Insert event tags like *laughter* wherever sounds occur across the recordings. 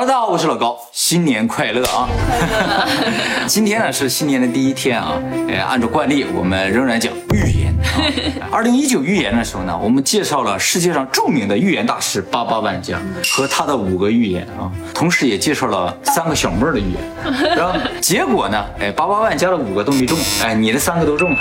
Hello，大家好，我是老高，新年快乐啊！*laughs* 今天呢是新年的第一天啊，呃，按照惯例，我们仍然讲。二零一九预言的时候呢，我们介绍了世界上著名的预言大师八八万加和他的五个预言啊，同时也介绍了三个小妹儿的预言。然后结果呢，哎，八八万加的五个都没中，哎，你的三个都中了，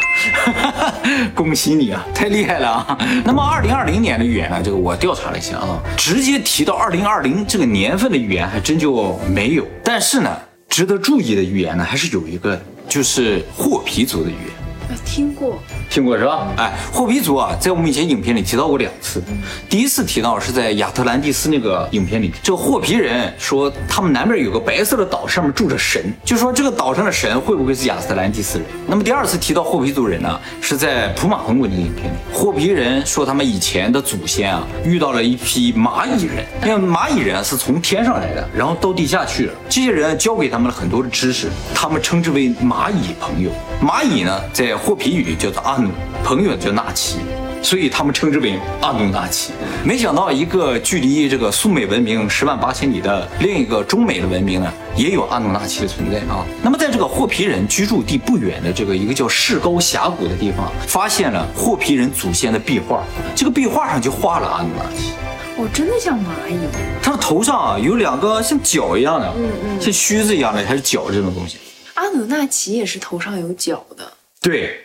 *laughs* 恭喜你啊，太厉害了啊！那么二零二零年的预言呢，这个我调查了一下啊，直接提到二零二零这个年份的预言。还真就没有，但是呢，值得注意的预言呢，还是有一个，就是霍皮族的预言。听过。听过是吧？哎，霍皮族啊，在我们以前影片里提到过两次。第一次提到是在亚特兰蒂斯那个影片里，这个霍皮人说他们南边有个白色的岛，上面住着神，就说这个岛上的神会不会是亚特兰蒂斯人？那么第二次提到霍皮族人呢，是在普马洪国那个影片里，霍皮人说他们以前的祖先啊遇到了一批蚂蚁人，因为蚂蚁人是从天上来的，然后到地下去了，这些人教给他们了很多的知识，他们称之为蚂蚁朋友。蚂蚁呢，在霍皮语叫做阿。朋友叫纳奇，所以他们称之为阿努纳奇。没想到一个距离这个苏美文明十万八千里的另一个中美的文明呢，也有阿努纳奇的存在啊。那么在这个霍皮人居住地不远的这个一个叫士高峡谷的地方，发现了霍皮人祖先的壁画。这个壁画上就画了阿努纳奇，哦，真的像蚂蚁。它的头上啊有两个像角一样的，嗯嗯，像须子一样的还是角这种东西。阿努纳奇也是头上有角的。对。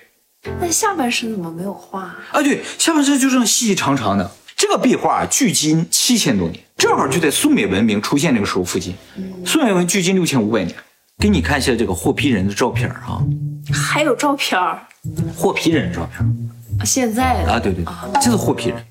那下半身怎么没有画啊？对，下半身就这样细细长长的。这个壁画距今七千多年，正好就在苏美文明出现那个时候附近。苏美文明距今六千五百年。给你看一下这个霍皮人的照片啊，还有照片霍皮人的照片现在啊，对对对，这是霍皮人。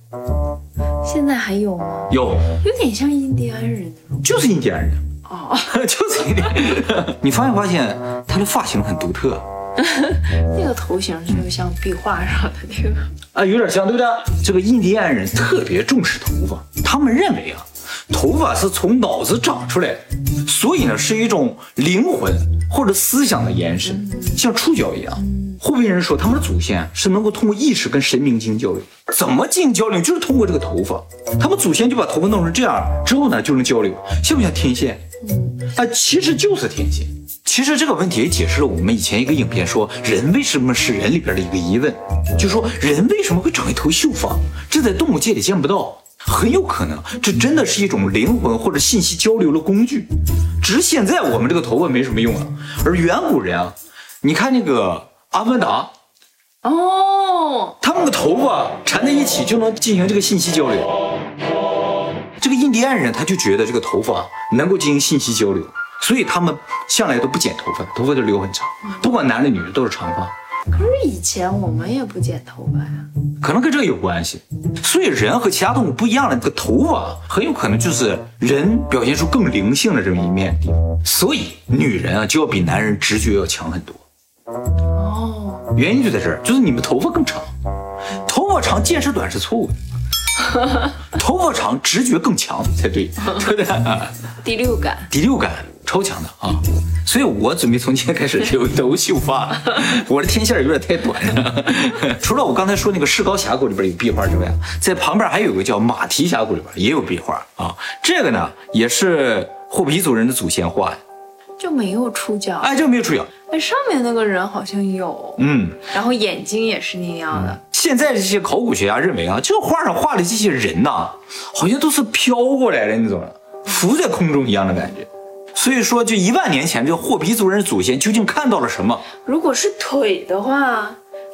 现在还有吗？有，有点像印第安人就是印第安人哦，*laughs* 就是印第安人。*laughs* 你发没发现他的发型很独特？*laughs* 那个头型就像壁画上的那个啊，有点像，对不对？这个印第安人特别重视头发，他们认为啊，头发是从脑子长出来的，所以呢是一种灵魂或者思想的延伸，像触角一样。后边人说他们的祖先是能够通过意识跟神明进行交流，怎么进行交流？就是通过这个头发，他们祖先就把头发弄成这样之后呢，就能交流，像不像天线？啊，其实就是天线。其实这个问题也解释了我们以前一个影片说人为什么是人里边的一个疑问，就说人为什么会长一头秀发，这在动物界里见不到，很有可能这真的是一种灵魂或者信息交流的工具，只是现在我们这个头发没什么用了，而远古人啊，你看那个阿凡达，哦，他们的头发缠在一起就能进行这个信息交流，这个印第安人他就觉得这个头发能够进行信息交流。所以他们向来都不剪头发，头发都留很长，不管男的女的都是长发。可是以前我们也不剪头发呀，可能跟这个有关系。所以人和其他动物不一样的这个头发，很有可能就是人表现出更灵性的这么一面地方。所以女人啊，就要比男人直觉要强很多。哦，原因就在这儿，就是你们头发更长，头发长见识短是错误的。*laughs* 头发长直觉更强才对，对不对？第六感，第六感。超强的啊，所以我准备从今天开始留头秀发，*laughs* 我的天线有点太短了。*laughs* 除了我刚才说那个士高峡谷里边有壁画之外，在旁边还有个叫马蹄峡谷里边也有壁画啊。这个呢也是霍皮族人的祖先画的，就没有触角，哎，就没有触角。哎，上面那个人好像有，嗯，然后眼睛也是那样的。现在这些考古学家认为啊，这个画上画的这些人呐，好像都是飘过来的那种，浮在空中一样的感觉。所以说，就一万年前，这个霍皮族人祖先究竟看到了什么？如果是腿的话，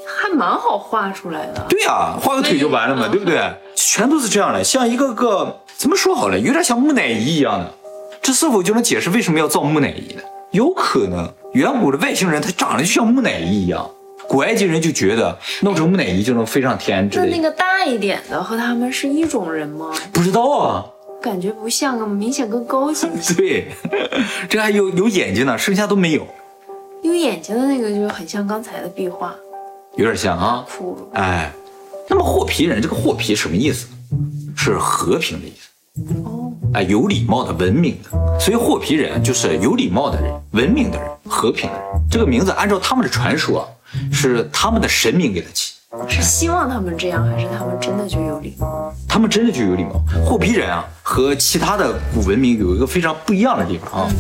还蛮好画出来的。对呀，画个腿就完了嘛，对不对？全都是这样的，像一个个怎么说好了，有点像木乃伊一样的。这是否就能解释为什么要造木乃伊呢？有可能，远古的外星人他长得就像木乃伊一样，古埃及人就觉得弄成木乃伊就能飞上天之类的。那那个大一点的和他们是一种人吗？不知道啊。感觉不像啊，明显更高级。*laughs* 对，*laughs* 这还有有眼睛呢，剩下都没有。有眼睛的那个就很像刚才的壁画，有点像啊。骷髅。哎，那么霍皮人这个霍皮什么意思？是和平的意思。哦。哎，有礼貌的、文明的，所以霍皮人就是有礼貌的人、文明的人、和平的人。这个名字按照他们的传说，是他们的神明给他起。是希望他们这样，还是他们真的就有礼貌？他们真的就有礼貌。霍皮人啊，和其他的古文明有一个非常不一样的地方啊，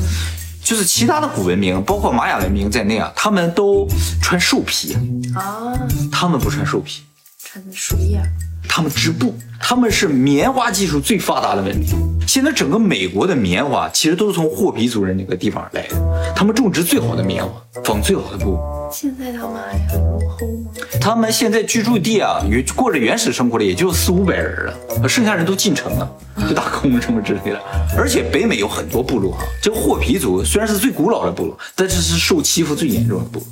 就是其他的古文明，包括玛雅文明在内啊，他们都穿兽皮啊，他们不穿兽皮，穿树叶。他们织布，他们是棉花技术最发达的文明。现在整个美国的棉花其实都是从霍皮族人那个地方来的，他们种植最好的棉花，纺最好的布。现在他们还很落后吗？他们现在居住地啊，原过着原始生活的也就四五百人了，剩下人都进城了，就打工什么之类的。而且北美有很多部落啊，这个霍皮族虽然是最古老的部落，但是是受欺负最严重的部落。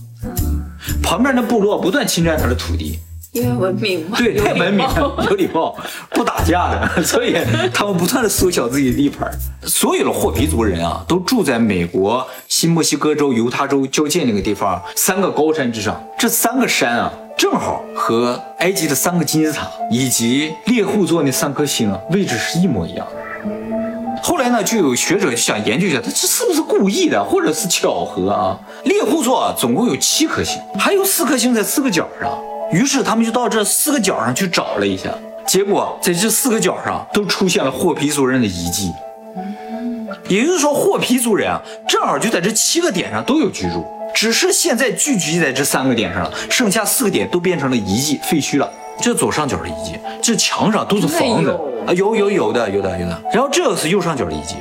旁边的部落不断侵占他的土地。因为文明嘛，对，太文明了，有礼貌，不打架的，*laughs* 所以他们不断的缩小自己的地盘。所有的霍皮族人啊，都住在美国新墨西哥州、犹他州交界那个地方三个高山之上。这三个山啊，正好和埃及的三个金字塔以及猎户座那三颗星啊，位置是一模一样的。后来呢，就有学者想研究一下，他这是不是故意的，或者是巧合啊？猎户座总共有七颗星，还有四颗星在四个角上。于是他们就到这四个角上去找了一下，结果在这四个角上都出现了霍皮族人的遗迹。也就是说，霍皮族人啊，正好就在这七个点上都有居住，只是现在聚集在这三个点上了，剩下四个点都变成了遗迹、废墟了。这左上角的遗迹，这墙上都是房子啊，有有有的有的有的。然后这个是右上角的遗迹，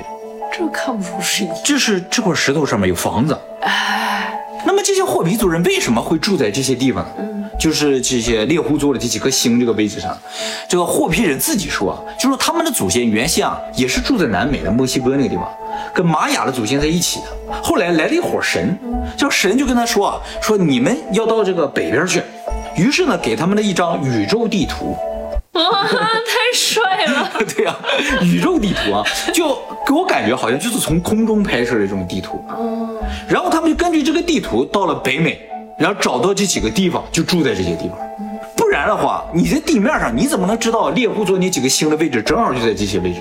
这看不出是遗迹，这是这块石头上面有房子。哎，那么这些霍皮族人为什么会住在这些地方呢？就是这些猎户座的这几颗星这个位置上，这个霍皮人自己说，就说他们的祖先原先啊也是住在南美的墨西哥那个地方，跟玛雅的祖先在一起的。后来来了一伙神，叫神就跟他说啊，说你们要到这个北边去。于是呢，给他们了一张宇宙地图。哇，太帅了！*laughs* 对呀，宇宙地图啊，就给我感觉好像就是从空中拍摄的这种地图。哦。然后他们就根据这个地图到了北美。然后找到这几个地方，就住在这些地方。不然的话，你在地面上，你怎么能知道猎户座那几个星的位置正好就在这些位置？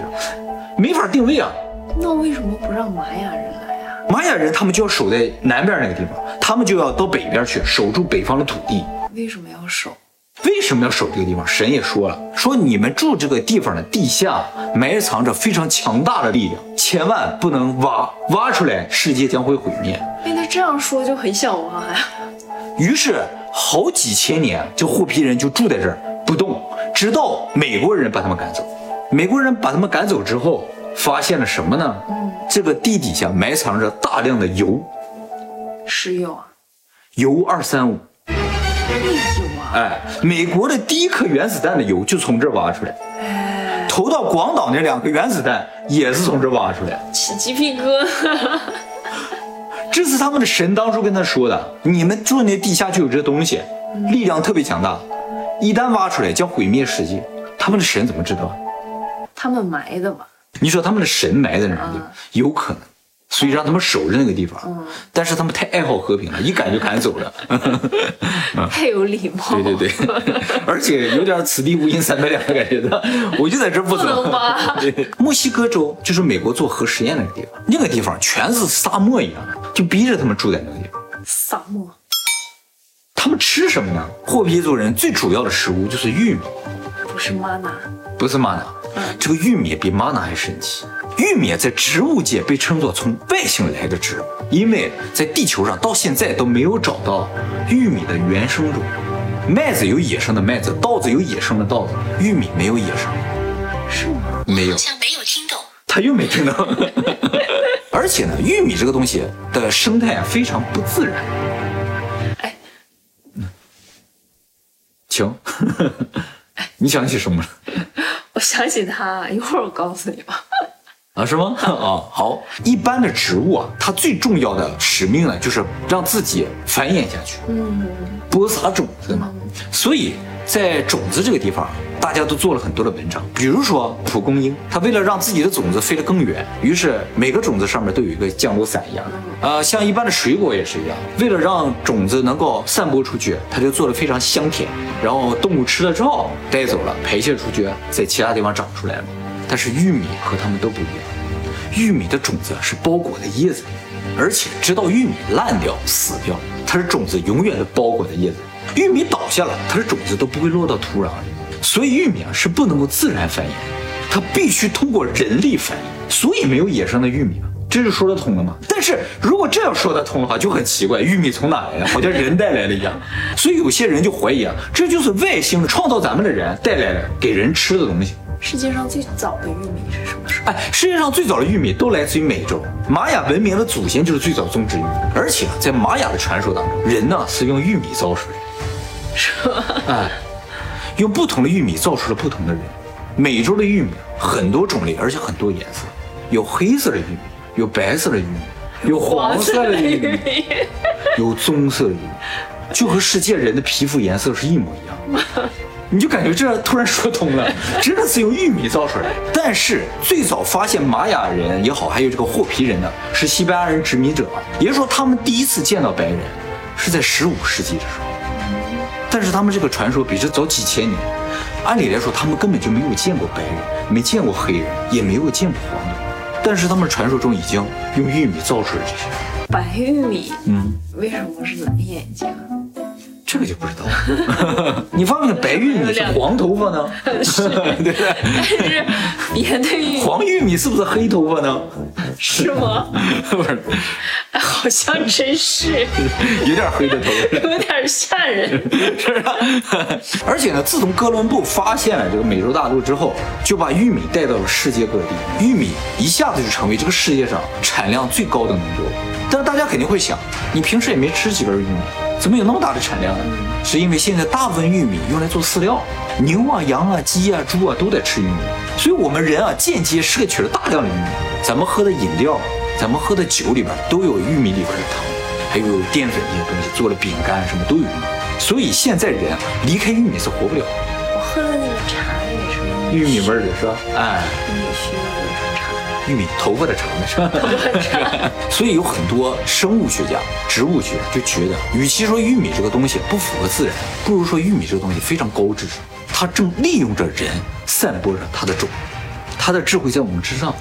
没法定位啊。那为什么不让玛雅人来呀？玛雅人他们就要守在南边那个地方，他们就要到北边去守住北方的土地。为什么要守？为什么要守这个地方？神也说了，说你们住这个地方的地下埋藏着非常强大的力量，千万不能挖，挖出来世界将会毁灭。哎，那这样说就很想挖呀。于是好几千年，这霍皮人就住在这儿不动，直到美国人把他们赶走。美国人把他们赶走之后，发现了什么呢？这个地底下埋藏着大量的油，石油啊，铀二三五。哎呦啊！哎，美国的第一颗原子弹的油就从这儿挖出来。哎，投到广岛那两个原子弹也是从这儿挖出来。起鸡皮疙瘩。这是他们的神当初跟他说的：“你们住那地下就有这东西，力量特别强大，一旦挖出来将毁灭世界。”他们的神怎么知道？他们埋的吧？你说他们的神埋在哪儿？有可能。所以让他们守着那个地方，但是他们太爱好和平了，一赶就赶走了，*laughs* 太有礼貌。对对对，*laughs* 而且有点此地无银三百两的感觉的，我就在这不走。*laughs* 对，墨西哥州就是美国做核实验那个地方，那个地方全是沙漠一样，就逼着他们住在那个地方。沙漠，他们吃什么呢？霍皮族人最主要的食物就是玉米，不是玛瑙，不是玛瑙，这个玉米比玛瑙还神奇。玉米在植物界被称作从外星来的植物，因为在地球上到现在都没有找到玉米的原生种。麦子有野生的麦子，稻子有野生的稻子，玉米没有野生。是吗？没有。好像没有听懂。他又没听懂。而且呢，玉米这个东西的生态啊非常不自然。哎，嗯，请，*laughs* 你想起什么了？*laughs* 我想起它，一会儿我告诉你吧。啊，是吗？*laughs* 啊，好。一般的植物啊，它最重要的使命呢，就是让自己繁衍下去，嗯，播撒种子嘛。所以在种子这个地方，大家都做了很多的文章。比如说蒲公英，它为了让自己的种子飞得更远，于是每个种子上面都有一个降落伞一样的。呃，像一般的水果也是一样，为了让种子能够散播出去，它就做的非常香甜，然后动物吃了之后带走了，排泄出去，在其他地方长出来了。但是玉米和它们都不一样，玉米的种子是包裹在叶子里，而且直到玉米烂掉死掉，它的种子永远都包裹在叶子。玉米倒下了，它的种子都不会落到土壤里，所以玉米啊是不能够自然繁衍，它必须通过人力繁衍，所以没有野生的玉米啊。这就说得通了吗？但是如果这样说得通的话，就很奇怪，玉米从哪来的？好像人带来的一样。所以有些人就怀疑啊，这就是外星创造咱们的人带来的给人吃的东西。世界上最早的玉米是什么时候？哎，世界上最早的玉米都来自于美洲，玛雅文明的祖先就是最早种植玉米。而且在玛雅的传说当中，人呢是用玉米造出来的，*laughs* 是吗？哎，用不同的玉米造出了不同的人。美洲的玉米很多种类，而且很多颜色，有黑色的玉米。有白色的玉米，有黄色的玉米，有棕色的玉米，就和世界人的皮肤颜色是一模一样。你就感觉这突然说通了，真的是用玉米造出来。但是最早发现玛雅人也好，还有这个霍皮人呢，是西班牙人殖民者，也就是说他们第一次见到白人是在十五世纪的时候。但是他们这个传说比这早几千年，按理来说他们根本就没有见过白人，没见过黑人，也没有见过黄人。但是他们传说中已经用玉米造出了这些白玉米，嗯，为什么是蓝眼睛？这个就不知道了。*laughs* 你发现白玉米 *laughs* 是黄头发呢？是，*laughs* 对不对？但是别的玉米，黄玉米是不是黑头发呢？是吗？不是，好像真是有点黑的头发，有点吓人，是吧？而且呢，自从哥伦布发现了这个美洲大陆之后，就把玉米带到了世界各地，玉米一下子就成为这个世界上产量最高的农作物。但是大家肯定会想，你平时也没吃几根玉米。怎么有那么大的产量呢？是因为现在大部分玉米用来做饲料，牛啊、羊啊、鸡啊、猪啊都在吃玉米，所以我们人啊间接摄取了大量的玉米。咱们喝的饮料，咱们喝的酒里边都有玉米里边的糖，还有淀粉这些东西，做了饼干什么都有玉米。所以现在人离开玉米是活不了。我喝的那个茶也是玉米味的，是吧？哎，玉米须味。玉米头发的长的是吧？*laughs* 所以有很多生物学家、植物学就觉得，与其说玉米这个东西不符合自然，不如说玉米这个东西非常高智，它正利用着人，散播着它的种，它的智慧在我们之上。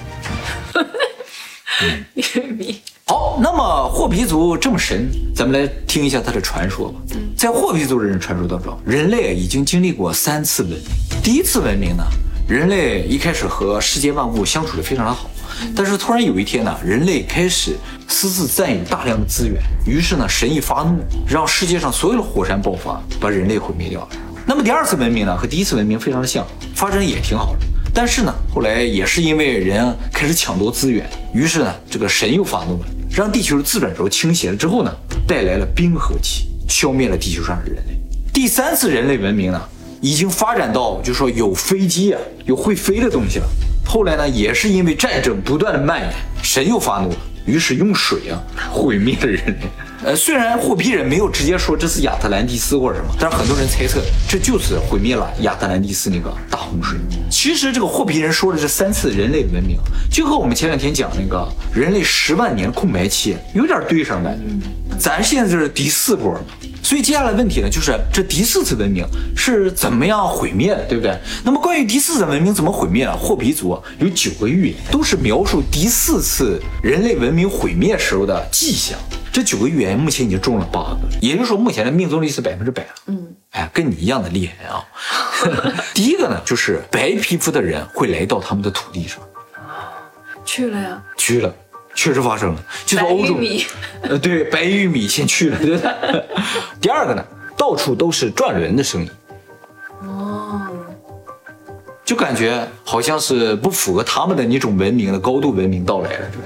*laughs* 玉米好，那么霍皮族这么神，咱们来听一下它的传说吧。在霍皮族人传说当中，人类已经经历过三次文明。第一次文明呢，人类一开始和世界万物相处的非常的好。但是突然有一天呢，人类开始私自占有大量的资源，于是呢，神一发怒，让世界上所有的火山爆发，把人类毁灭掉了。那么第二次文明呢，和第一次文明非常的像，发展也挺好的。但是呢，后来也是因为人开始抢夺资源，于是呢，这个神又发怒了，让地球的自转轴倾斜了之后呢，带来了冰河期，消灭了地球上的人类。第三次人类文明呢，已经发展到就说有飞机啊，有会飞的东西了。后来呢，也是因为战争不断的蔓延，神又发怒了，于是用水啊毁灭了人类。呃，虽然霍皮人没有直接说这是亚特兰蒂斯或者什么，但是很多人猜测这就是毁灭了亚特兰蒂斯那个大洪水。其实这个霍皮人说的这三次人类文明，就和我们前两天讲那个人类十万年空白期有点对上感觉。咱现在这是第四波。所以接下来问题呢，就是这第四次文明是怎么样毁灭的，对不对？那么关于第四次文明怎么毁灭呢？霍皮族有九个预言，都是描述第四次人类文明毁灭时候的迹象。这九个预言目前已经中了八个，也就是说目前的命中率是百分之百了。嗯，哎，跟你一样的厉害啊！*laughs* 第一个呢，就是白皮肤的人会来到他们的土地上。去了呀？去了。确实发生了，就是欧洲，*laughs* 呃，对，白玉米先去了，对？*laughs* 第二个呢，到处都是转轮的声音，哦，就感觉好像是不符合他们的那种文明的高度文明到来了，对？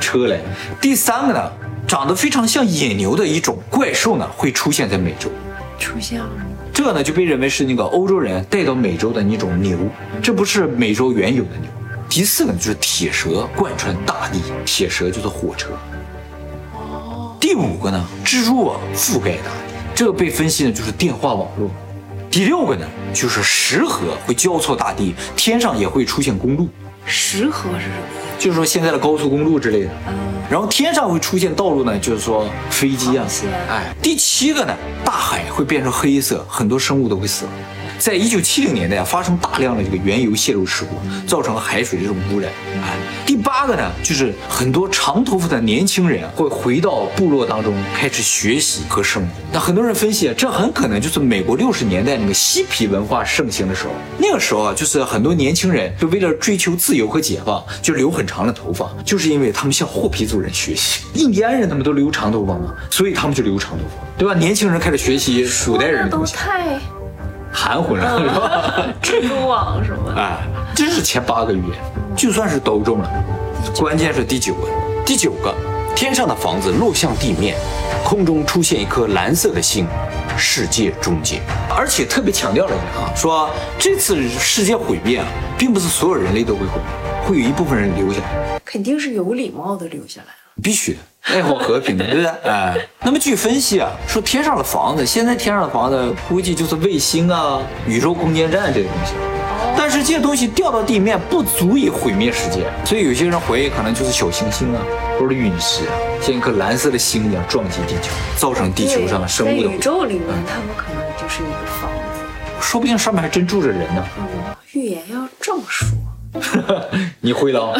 车来。第三个呢，长得非常像野牛的一种怪兽呢，会出现在美洲，出现了，这呢就被认为是那个欧洲人带到美洲的那种牛，这不是美洲原有的牛。第四个呢就是铁蛇贯穿大地，铁蛇就是火车。哦。第五个呢，蜘蛛网覆盖大地，这个被分析呢就是电话网络。第六个呢，就是石河会交错大地，天上也会出现公路。石河是什么？就是说现在的高速公路之类的。嗯。然后天上会出现道路呢，就是说飞机啊。哎。第七个呢，大海会变成黑色，很多生物都会死。在一九七零年代啊，发生大量的这个原油泄漏事故，造成了海水这种污染。啊，第八个呢，就是很多长头发的年轻人会回到部落当中开始学习和生活。那很多人分析啊，这很可能就是美国六十年代那个嬉皮文化盛行的时候。那个时候啊，就是很多年轻人就为了追求自由和解放，就留很长的头发，就是因为他们向霍皮族人学习。印第安人他们都留长头发嘛，所以他们就留长头发，对吧？年轻人开始学习古代人的东西。太含混了，是吧？*laughs* 蜘蛛网什么？哎，这是前八个预言，就算是都中了。关键是第九个，第九个，天上的房子落向地面，空中出现一颗蓝色的星，世界终结。而且特别强调了一下啊，说这次世界毁灭啊，并不是所有人类都会毁灭，会有一部分人留下来，肯定是有礼貌的留下来。必须的，爱好和平的，对不对？*laughs* 哎，那么据分析啊，说天上的房子，现在天上的房子估计就是卫星啊、宇宙空间站这些东西。但是这些东西掉到地面不足以毁灭世界，所以有些人怀疑可能就是小行星啊，或者陨石啊，像一颗蓝色的星一样撞击地球，造成地球上的生物的。宇宙里面，他们可能就是一个房子，说不定上面还真住着人呢。嗯，预言要这么说，*laughs* 你会了，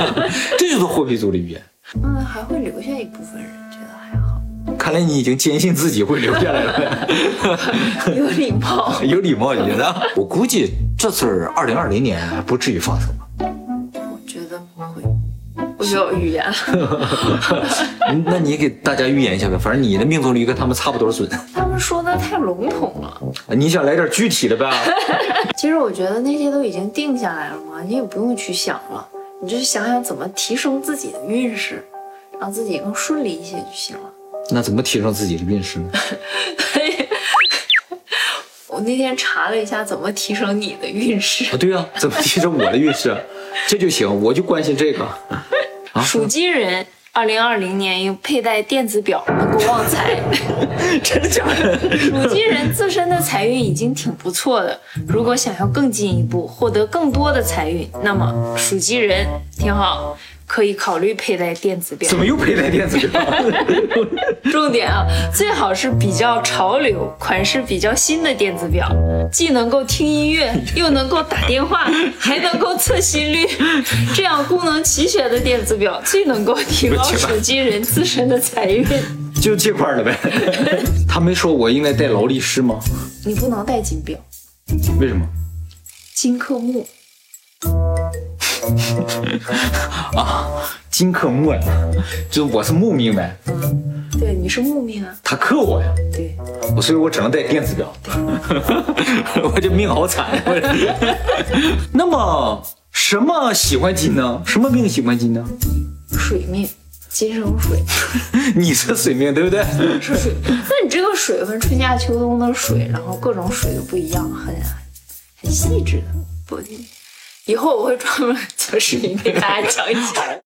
*laughs* 这就是霍皮族的语言。嗯，还会留下一部分人，觉得还好。看来你已经坚信自己会留下来了。*laughs* *laughs* 有礼貌，有礼貌，你觉得？*laughs* 我估计这次二零二零年不至于发生吧？我觉得不会。我就有预言。那你给大家预言一下呗，反正你的命中率跟他们差不多准。他们说的太笼统了。你想来点具体的呗？其实我觉得那些都已经定下来了嘛，你也不用去想了。你就想想怎么提升自己的运势，让自己更顺利一些就行了。那怎么提升自己的运势呢？*laughs* 我那天查了一下，怎么提升你的运势啊？对啊，怎么提升我的运势？这就行，我就关心这个。*laughs* 属鸡人。二零二零年应佩戴电子表能够旺财，*laughs* 真的假的？属鸡人自身的财运已经挺不错的，如果想要更进一步获得更多的财运，那么属鸡人挺好。可以考虑佩戴电子表。怎么又佩戴电子表？*laughs* 重点啊，最好是比较潮流、款式比较新的电子表，既能够听音乐，*laughs* 又能够打电话，还能够测心率，这样功能齐全的电子表最能够提高手机人自身的财运。就这块了呗。*laughs* 他没说我应该戴劳力士吗？你不能戴金表。为什么？金克木。*laughs* 啊，金克木呀，就我是木命呗。嗯，对，你是木命啊。他克我呀。对，所以我只能带电子表。*laughs* 我这命好惨。*laughs* 那么什么喜欢金呢？什么命喜欢金呢？水命，金生水。你是水命对不对？是水。那你这个水分，春夏秋冬的水，然后各种水都不一样，很很细致的。不。以后我会专门做视频给大家讲一讲。